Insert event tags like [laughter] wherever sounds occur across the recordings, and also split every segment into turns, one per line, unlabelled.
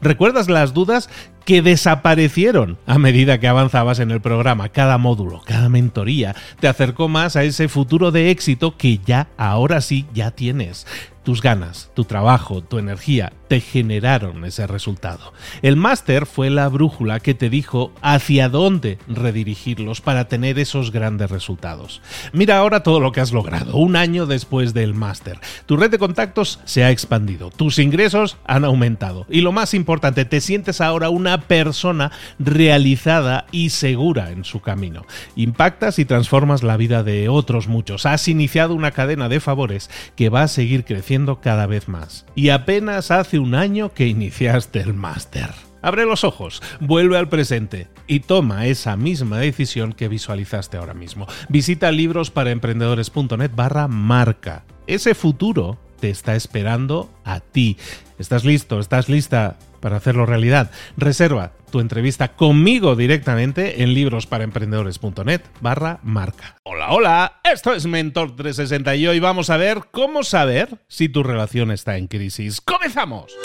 ¿Recuerdas las dudas que desaparecieron a medida que avanzabas en el programa? Cada módulo, cada mentoría te acercó más a ese futuro de éxito que ya, ahora sí, ya tienes. Tus ganas, tu trabajo, tu energía te generaron ese resultado. El máster fue la brújula que te dijo hacia dónde redirigirlos para tener esos grandes resultados. Mira ahora todo lo que has logrado, un año después del máster. Tu red de contactos se ha expandido, tus ingresos han aumentado y lo más importante, te sientes ahora una persona realizada y segura en su camino. Impactas y transformas la vida de otros muchos. Has iniciado una cadena de favores que va a seguir creciendo cada vez más. Y apenas hace un año que iniciaste el máster. Abre los ojos, vuelve al presente y toma esa misma decisión que visualizaste ahora mismo. Visita librosparaemprendedores.net barra marca. Ese futuro te está esperando a ti. ¿Estás listo? ¿Estás lista para hacerlo realidad? Reserva tu entrevista conmigo directamente en librosparaemprendedores.net barra marca. Hola, hola, esto es Mentor 360 y hoy vamos a ver cómo saber si tu relación está en crisis. ¡Comenzamos!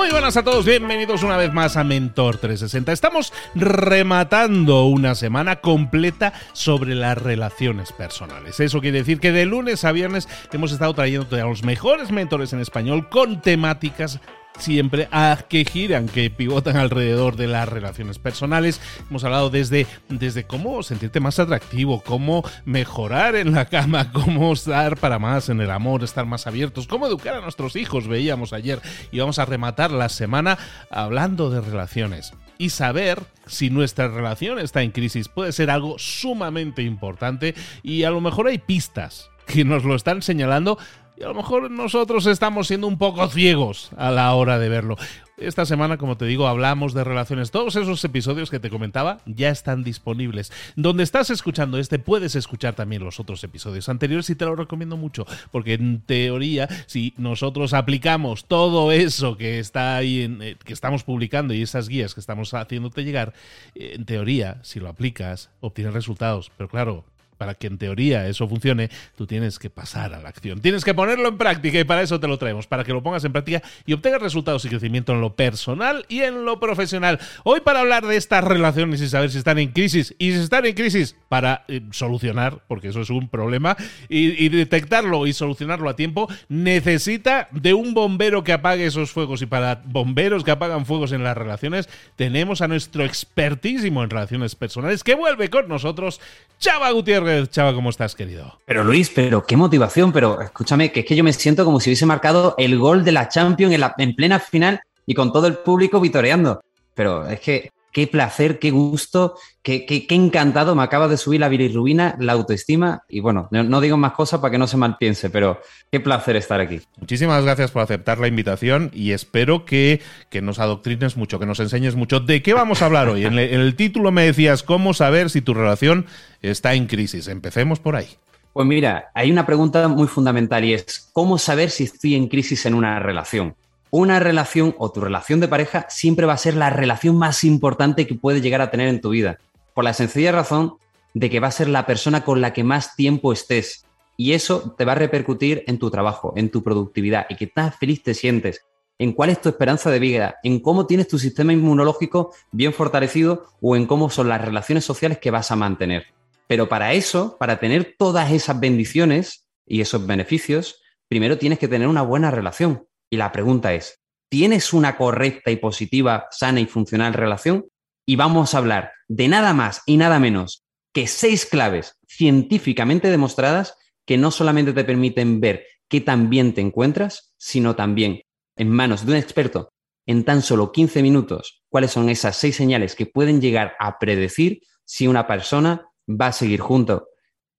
Muy buenas a todos, bienvenidos una vez más a Mentor 360. Estamos rematando una semana completa sobre las relaciones personales. Eso quiere decir que de lunes a viernes hemos estado trayendo a los mejores mentores en español con temáticas siempre a que giran, que pivotan alrededor de las relaciones personales. Hemos hablado desde, desde cómo sentirte más atractivo, cómo mejorar en la cama, [laughs] cómo estar para más en el amor, estar más abiertos, cómo educar a nuestros hijos, veíamos ayer. Y vamos a rematar la semana hablando de relaciones. Y saber si nuestra relación está en crisis puede ser algo sumamente importante y a lo mejor hay pistas que nos lo están señalando y a lo mejor nosotros estamos siendo un poco ciegos a la hora de verlo. Esta semana, como te digo, hablamos de relaciones. Todos esos episodios que te comentaba ya están disponibles. Donde estás escuchando este, puedes escuchar también los otros episodios anteriores y te lo recomiendo mucho, porque en teoría, si nosotros aplicamos todo eso que está ahí, en, eh, que estamos publicando y esas guías que estamos haciéndote llegar, eh, en teoría, si lo aplicas, obtienes resultados. Pero claro, para que en teoría eso funcione, tú tienes que pasar a la acción. Tienes que ponerlo en práctica y para eso te lo traemos, para que lo pongas en práctica y obtengas resultados y crecimiento en lo personal y en lo profesional. Hoy para hablar de estas relaciones y saber si están en crisis y si están en crisis para eh, solucionar, porque eso es un problema, y, y detectarlo y solucionarlo a tiempo, necesita de un bombero que apague esos fuegos y para bomberos que apagan fuegos en las relaciones tenemos a nuestro expertísimo en relaciones personales que vuelve con nosotros, Chava Gutiérrez. Chava, ¿cómo estás, querido?
Pero Luis, pero qué motivación, pero escúchame, que es que yo me siento como si hubiese marcado el gol de la Champions en, la, en plena final y con todo el público vitoreando. Pero es que qué placer, qué gusto, qué, qué, encantado. Me acaba de subir la bilirrubina, la autoestima. Y bueno, no, digo más cosas para que no se mal piense, pero qué placer estar aquí.
Muchísimas gracias por aceptar la invitación y espero que, que nos adoctrines mucho, que nos enseñes mucho. ¿De qué vamos a hablar hoy? En, en el título me decías cómo saber si tu relación está en crisis. Empecemos por ahí.
Pues mira, hay una pregunta muy fundamental y es, ¿cómo saber si estoy en crisis en una relación? Una relación o tu relación de pareja siempre va a ser la relación más importante que puedes llegar a tener en tu vida. Por la sencilla razón de que va a ser la persona con la que más tiempo estés. Y eso te va a repercutir en tu trabajo, en tu productividad y que tan feliz te sientes, en cuál es tu esperanza de vida, en cómo tienes tu sistema inmunológico bien fortalecido o en cómo son las relaciones sociales que vas a mantener. Pero para eso, para tener todas esas bendiciones y esos beneficios, primero tienes que tener una buena relación. Y la pregunta es, ¿tienes una correcta y positiva, sana y funcional relación? Y vamos a hablar de nada más y nada menos que seis claves científicamente demostradas que no solamente te permiten ver qué tan bien te encuentras, sino también en manos de un experto en tan solo 15 minutos cuáles son esas seis señales que pueden llegar a predecir si una persona va a seguir junto,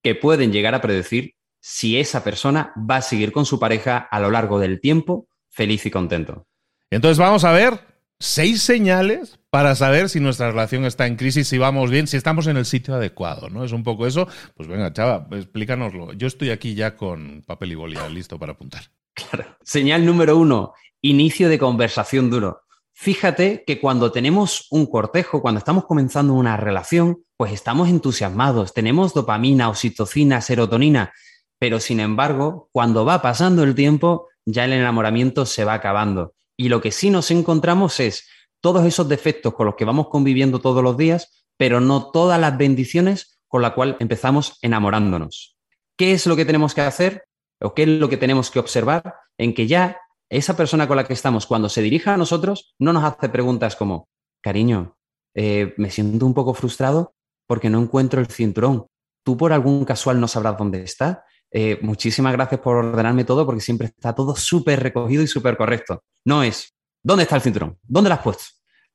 que pueden llegar a predecir si esa persona va a seguir con su pareja a lo largo del tiempo feliz y contento.
Entonces vamos a ver seis señales para saber si nuestra relación está en crisis, si vamos bien, si estamos en el sitio adecuado, ¿no? Es un poco eso. Pues venga, chava, explícanoslo. Yo estoy aquí ya con papel y boli, listo para apuntar.
Claro. Señal número uno, inicio de conversación duro. Fíjate que cuando tenemos un cortejo, cuando estamos comenzando una relación, pues estamos entusiasmados, tenemos dopamina, oxitocina, serotonina, pero sin embargo, cuando va pasando el tiempo, ya el enamoramiento se va acabando. Y lo que sí nos encontramos es todos esos defectos con los que vamos conviviendo todos los días, pero no todas las bendiciones con las cuales empezamos enamorándonos. ¿Qué es lo que tenemos que hacer o qué es lo que tenemos que observar? En que ya esa persona con la que estamos, cuando se dirija a nosotros, no nos hace preguntas como, cariño, eh, me siento un poco frustrado porque no encuentro el cinturón. ¿Tú por algún casual no sabrás dónde está? Eh, muchísimas gracias por ordenarme todo porque siempre está todo súper recogido y súper correcto. No es, ¿dónde está el cinturón? ¿Dónde lo has puesto?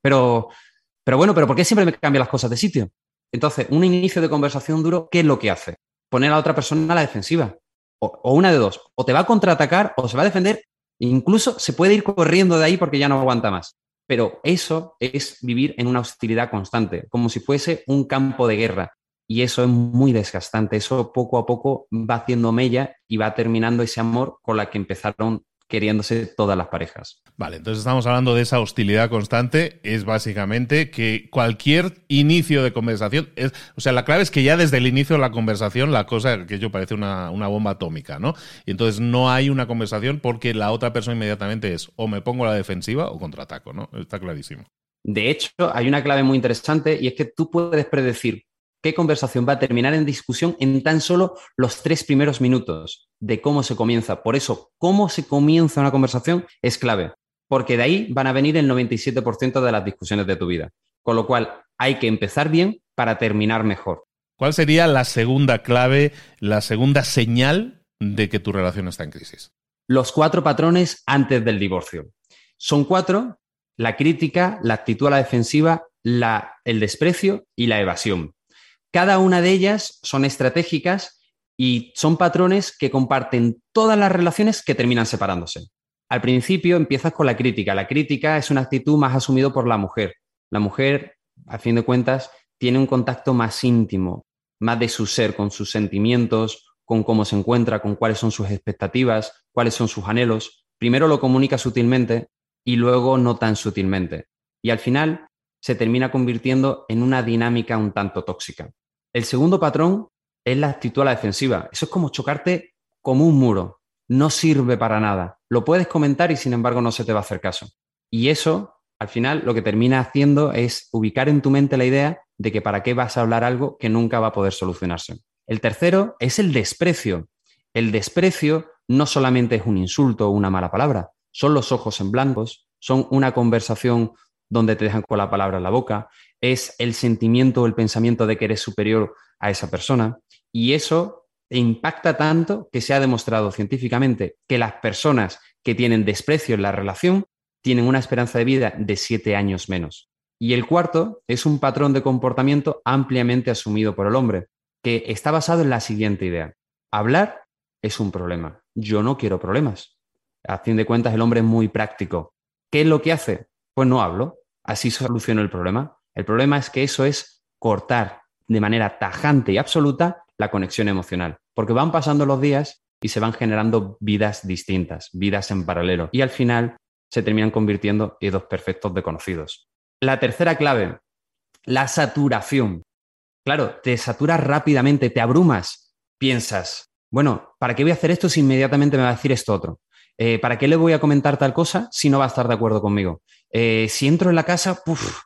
Pero, pero bueno, pero ¿por qué siempre me cambian las cosas de sitio? Entonces, un inicio de conversación duro, ¿qué es lo que hace? Poner a otra persona a la defensiva. O, o una de dos, o te va a contraatacar o se va a defender Incluso se puede ir corriendo de ahí porque ya no aguanta más. Pero eso es vivir en una hostilidad constante, como si fuese un campo de guerra. Y eso es muy desgastante. Eso poco a poco va haciendo mella y va terminando ese amor con la que empezaron queriéndose todas las parejas.
Vale, entonces estamos hablando de esa hostilidad constante, es básicamente que cualquier inicio de conversación, es, o sea, la clave es que ya desde el inicio de la conversación la cosa que yo parece una, una bomba atómica, ¿no? Y entonces no hay una conversación porque la otra persona inmediatamente es o me pongo a la defensiva o contraataco, ¿no? Está clarísimo.
De hecho, hay una clave muy interesante y es que tú puedes predecir qué conversación va a terminar en discusión en tan solo los tres primeros minutos de cómo se comienza. Por eso, cómo se comienza una conversación es clave, porque de ahí van a venir el 97% de las discusiones de tu vida. Con lo cual, hay que empezar bien para terminar mejor.
¿Cuál sería la segunda clave, la segunda señal de que tu relación está en crisis?
Los cuatro patrones antes del divorcio. Son cuatro, la crítica, la actitud a la defensiva, la, el desprecio y la evasión. Cada una de ellas son estratégicas y son patrones que comparten todas las relaciones que terminan separándose. Al principio empiezas con la crítica. La crítica es una actitud más asumida por la mujer. La mujer, a fin de cuentas, tiene un contacto más íntimo, más de su ser, con sus sentimientos, con cómo se encuentra, con cuáles son sus expectativas, cuáles son sus anhelos. Primero lo comunica sutilmente y luego no tan sutilmente. Y al final se termina convirtiendo en una dinámica un tanto tóxica. El segundo patrón es la actitud a la defensiva. Eso es como chocarte como un muro. No sirve para nada. Lo puedes comentar y sin embargo no se te va a hacer caso. Y eso, al final, lo que termina haciendo es ubicar en tu mente la idea de que para qué vas a hablar algo que nunca va a poder solucionarse. El tercero es el desprecio. El desprecio no solamente es un insulto o una mala palabra, son los ojos en blancos, son una conversación donde te dejan con la palabra en la boca, es el sentimiento o el pensamiento de que eres superior a esa persona. Y eso impacta tanto que se ha demostrado científicamente que las personas que tienen desprecio en la relación tienen una esperanza de vida de siete años menos. Y el cuarto es un patrón de comportamiento ampliamente asumido por el hombre, que está basado en la siguiente idea. Hablar es un problema. Yo no quiero problemas. A fin de cuentas, el hombre es muy práctico. ¿Qué es lo que hace? Pues no hablo. Así soluciono el problema. El problema es que eso es cortar de manera tajante y absoluta la conexión emocional, porque van pasando los días y se van generando vidas distintas, vidas en paralelo, y al final se terminan convirtiendo en dos perfectos desconocidos. La tercera clave, la saturación. Claro, te saturas rápidamente, te abrumas, piensas, bueno, ¿para qué voy a hacer esto si inmediatamente me va a decir esto otro? Eh, ¿Para qué le voy a comentar tal cosa si no va a estar de acuerdo conmigo? Eh, si entro en la casa, puff,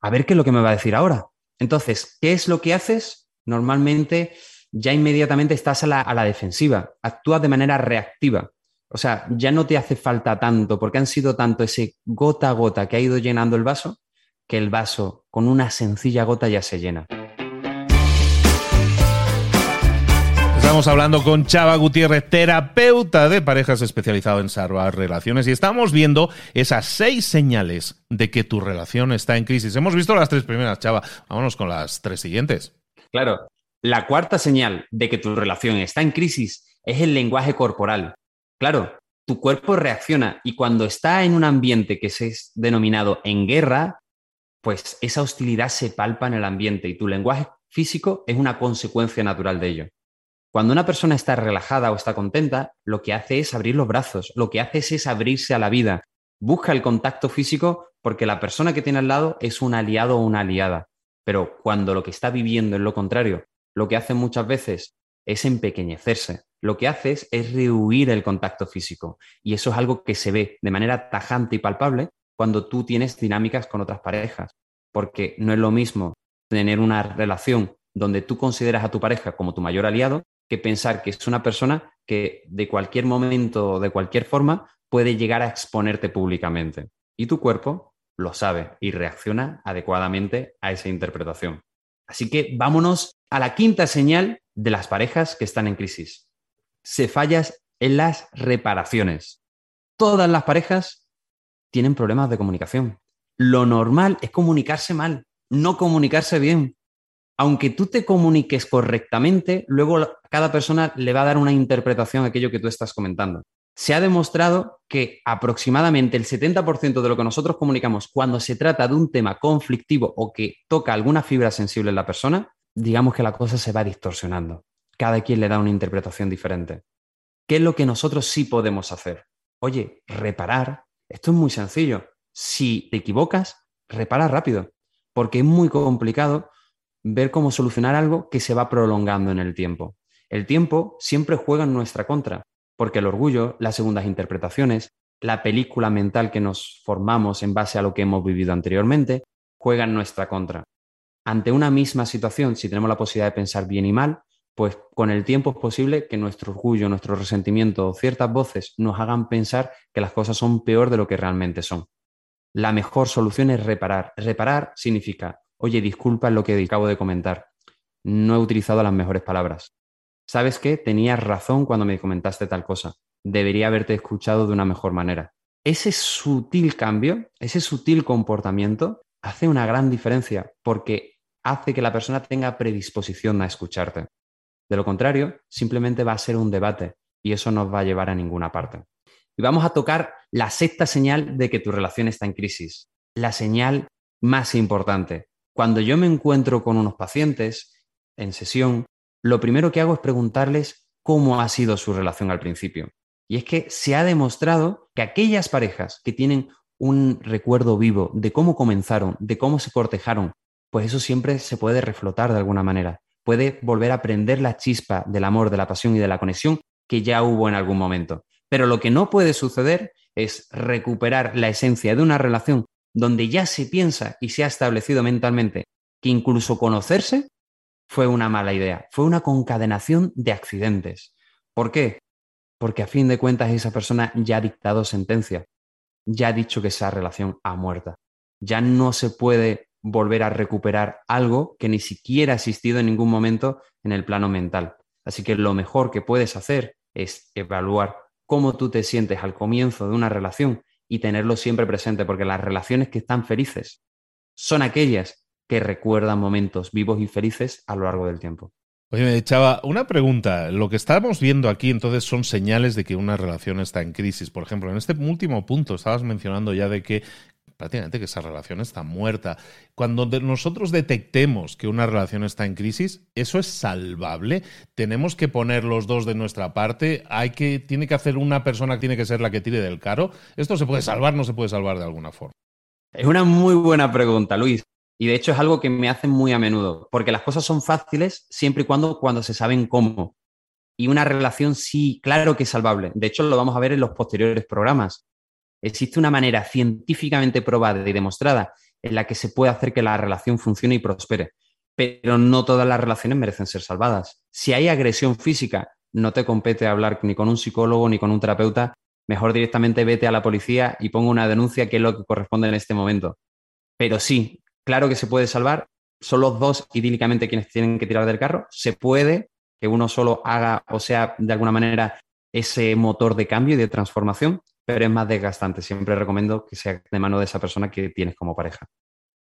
a ver qué es lo que me va a decir ahora. Entonces, ¿qué es lo que haces? Normalmente ya inmediatamente estás a la, defensiva, actúas de manera reactiva. O sea, ya no te hace falta tanto, porque han sido tanto ese gota a gota que ha ido llenando el vaso, que el vaso con una sencilla gota ya se llena.
Estamos hablando con Chava Gutiérrez, terapeuta de parejas especializado en salvar relaciones, y estamos viendo esas seis señales de que tu relación está en crisis. Hemos visto las tres primeras, Chava. Vámonos con las tres siguientes.
Claro. La cuarta señal de que tu relación está en crisis es el lenguaje corporal. Claro, tu cuerpo reacciona y cuando está en un ambiente que se es denominado en guerra, pues esa hostilidad se palpa en el ambiente y tu lenguaje físico es una consecuencia natural de ello. Cuando una persona está relajada o está contenta, lo que hace es abrir los brazos, lo que hace es, abrirse a la vida, busca el contacto físico porque la persona que tiene al lado es un aliado o una aliada. Pero cuando lo que está viviendo es lo contrario, lo que hace muchas veces es empequeñecerse, lo que hace es rehuir el contacto físico. Y eso es algo que se ve de manera tajante y palpable cuando tú tienes dinámicas con otras parejas. Porque no es lo mismo tener una relación donde tú consideras a tu pareja como tu mayor aliado que pensar que es una persona que de cualquier momento o de cualquier forma puede llegar a exponerte públicamente. Y tu cuerpo lo sabe y reacciona adecuadamente a esa interpretación. Así que vámonos a la quinta señal de las parejas que están en crisis. Se fallas en las reparaciones. Todas las parejas tienen problemas de comunicación. Lo normal es comunicarse mal, no comunicarse bien aunque tú te comuniques correctamente, luego cada persona le va a dar una interpretación a aquello que tú estás comentando. Se ha demostrado que aproximadamente el 70% de lo que nosotros comunicamos cuando se trata de un tema conflictivo o que toca alguna fibra sensible en la persona, digamos que la cosa se va distorsionando. Cada quien le da una interpretación diferente. ¿Qué es lo que nosotros sí podemos hacer? Oye, reparar. Esto es muy sencillo. Si te equivocas, repara rápido, porque es muy complicado ver cómo solucionar algo que se va prolongando en el tiempo. El tiempo siempre juega en nuestra contra, porque el orgullo, las segundas interpretaciones, la película mental que nos formamos en base a lo que hemos vivido anteriormente, juega en nuestra contra. Ante una misma situación, si tenemos la posibilidad de pensar bien y mal, pues con el tiempo es posible que nuestro orgullo, nuestro resentimiento o ciertas voces nos hagan pensar que las cosas son peor de lo que realmente son. La mejor solución es reparar. Reparar significa oye, disculpa lo que acabo de comentar, no he utilizado las mejores palabras. ¿Sabes qué? Tenías razón cuando me comentaste tal cosa. Debería haberte escuchado de una mejor manera. Ese sutil cambio, ese sutil comportamiento, hace una gran diferencia porque hace que la persona tenga predisposición a escucharte. De lo contrario, simplemente va a ser un debate y eso no va a llevar a ninguna parte. Y vamos a tocar la sexta señal de que tu relación está en crisis, la señal más importante, cuando yo me encuentro con unos pacientes en sesión, lo primero que hago es preguntarles cómo ha sido su relación al principio. Y es que se ha demostrado que aquellas parejas que tienen un recuerdo vivo de cómo comenzaron, de cómo se cortejaron, pues eso siempre se puede reflotar de alguna manera. Puede volver a prender la chispa del amor, de la pasión y de la conexión que ya hubo en algún momento. Pero lo que no puede suceder es recuperar la esencia de una relación donde ya se piensa y se ha establecido mentalmente que incluso conocerse fue una mala idea, fue una concadenación de accidentes. ¿Por qué? Porque a fin de cuentas esa persona ya ha dictado sentencia, ya ha dicho que esa relación ha muerta. Ya no se puede volver a recuperar algo que ni siquiera ha existido en ningún momento en el plano mental. Así que lo mejor que puedes hacer es evaluar cómo tú te sientes al comienzo de una relación y tenerlo siempre presente, porque las relaciones que están felices son aquellas que recuerdan momentos vivos y felices a lo largo del tiempo.
Oye, me echaba una pregunta. Lo que estamos viendo aquí entonces son señales de que una relación está en crisis. Por ejemplo, en este último punto estabas mencionando ya de que prácticamente que esa relación está muerta. Cuando nosotros detectemos que una relación está en crisis, ¿eso es salvable? ¿Tenemos que poner los dos de nuestra parte? ¿Hay que, ¿Tiene que hacer una persona que tiene que ser la que tire del carro? ¿Esto se puede salvar? ¿No se puede salvar de alguna forma?
Es una muy buena pregunta, Luis. Y de hecho es algo que me hacen muy a menudo, porque las cosas son fáciles siempre y cuando, cuando se saben cómo. Y una relación sí, claro que es salvable. De hecho, lo vamos a ver en los posteriores programas. Existe una manera científicamente probada y demostrada en la que se puede hacer que la relación funcione y prospere, pero no todas las relaciones merecen ser salvadas. Si hay agresión física, no te compete hablar ni con un psicólogo ni con un terapeuta, mejor directamente vete a la policía y ponga una denuncia que es lo que corresponde en este momento. Pero sí, claro que se puede salvar, son los dos idílicamente quienes tienen que tirar del carro, se puede que uno solo haga o sea de alguna manera ese motor de cambio y de transformación, pero es más desgastante. Siempre recomiendo que sea de mano de esa persona que tienes como pareja.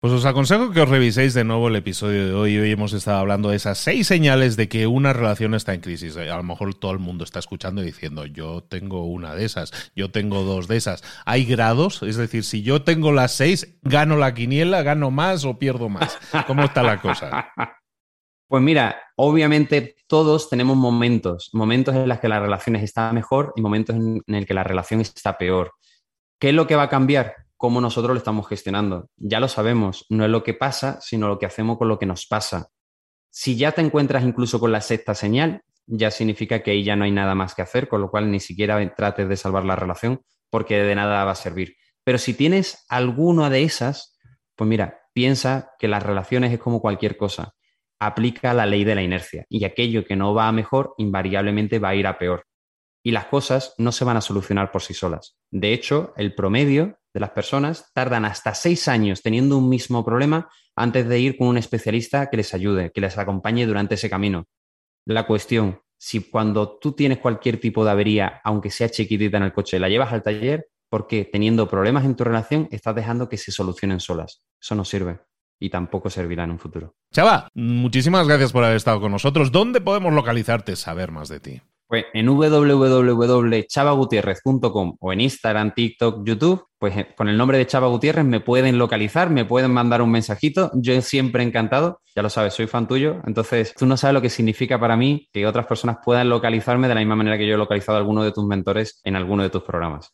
Pues os aconsejo que os reviséis de nuevo el episodio de hoy. Hoy hemos estado hablando de esas seis señales de que una relación está en crisis. A lo mejor todo el mundo está escuchando y diciendo, yo tengo una de esas, yo tengo dos de esas. Hay grados, es decir, si yo tengo las seis, gano la quiniela, gano más o pierdo más. ¿Cómo está la cosa? [laughs]
Pues mira, obviamente todos tenemos momentos, momentos en los que las relaciones están mejor y momentos en, en el que la relación está peor. ¿Qué es lo que va a cambiar? cómo nosotros lo estamos gestionando. Ya lo sabemos, no es lo que pasa, sino lo que hacemos con lo que nos pasa. Si ya te encuentras incluso con la sexta señal, ya significa que ahí ya no hay nada más que hacer, con lo cual ni siquiera trates de salvar la relación porque de nada va a servir. Pero si tienes alguna de esas, pues mira, piensa que las relaciones es como cualquier cosa. Aplica la ley de la inercia y aquello que no va a mejor invariablemente va a ir a peor. Y las cosas no se van a solucionar por sí solas. De hecho, el promedio de las personas tardan hasta seis años teniendo un mismo problema antes de ir con un especialista que les ayude, que les acompañe durante ese camino. La cuestión, si cuando tú tienes cualquier tipo de avería, aunque sea chiquitita en el coche, la llevas al taller, porque teniendo problemas en tu relación estás dejando que se solucionen solas. Eso no sirve y tampoco servirá en un futuro.
Chava, muchísimas gracias por haber estado con nosotros. ¿Dónde podemos localizarte, saber más de ti?
Pues en www.chavagutierrez.com o en Instagram, TikTok, YouTube, pues eh, con el nombre de Chava Gutiérrez me pueden localizar, me pueden mandar un mensajito. Yo siempre encantado, ya lo sabes, soy fan tuyo. Entonces, tú no sabes lo que significa para mí que otras personas puedan localizarme de la misma manera que yo he localizado a alguno de tus mentores en alguno de tus programas.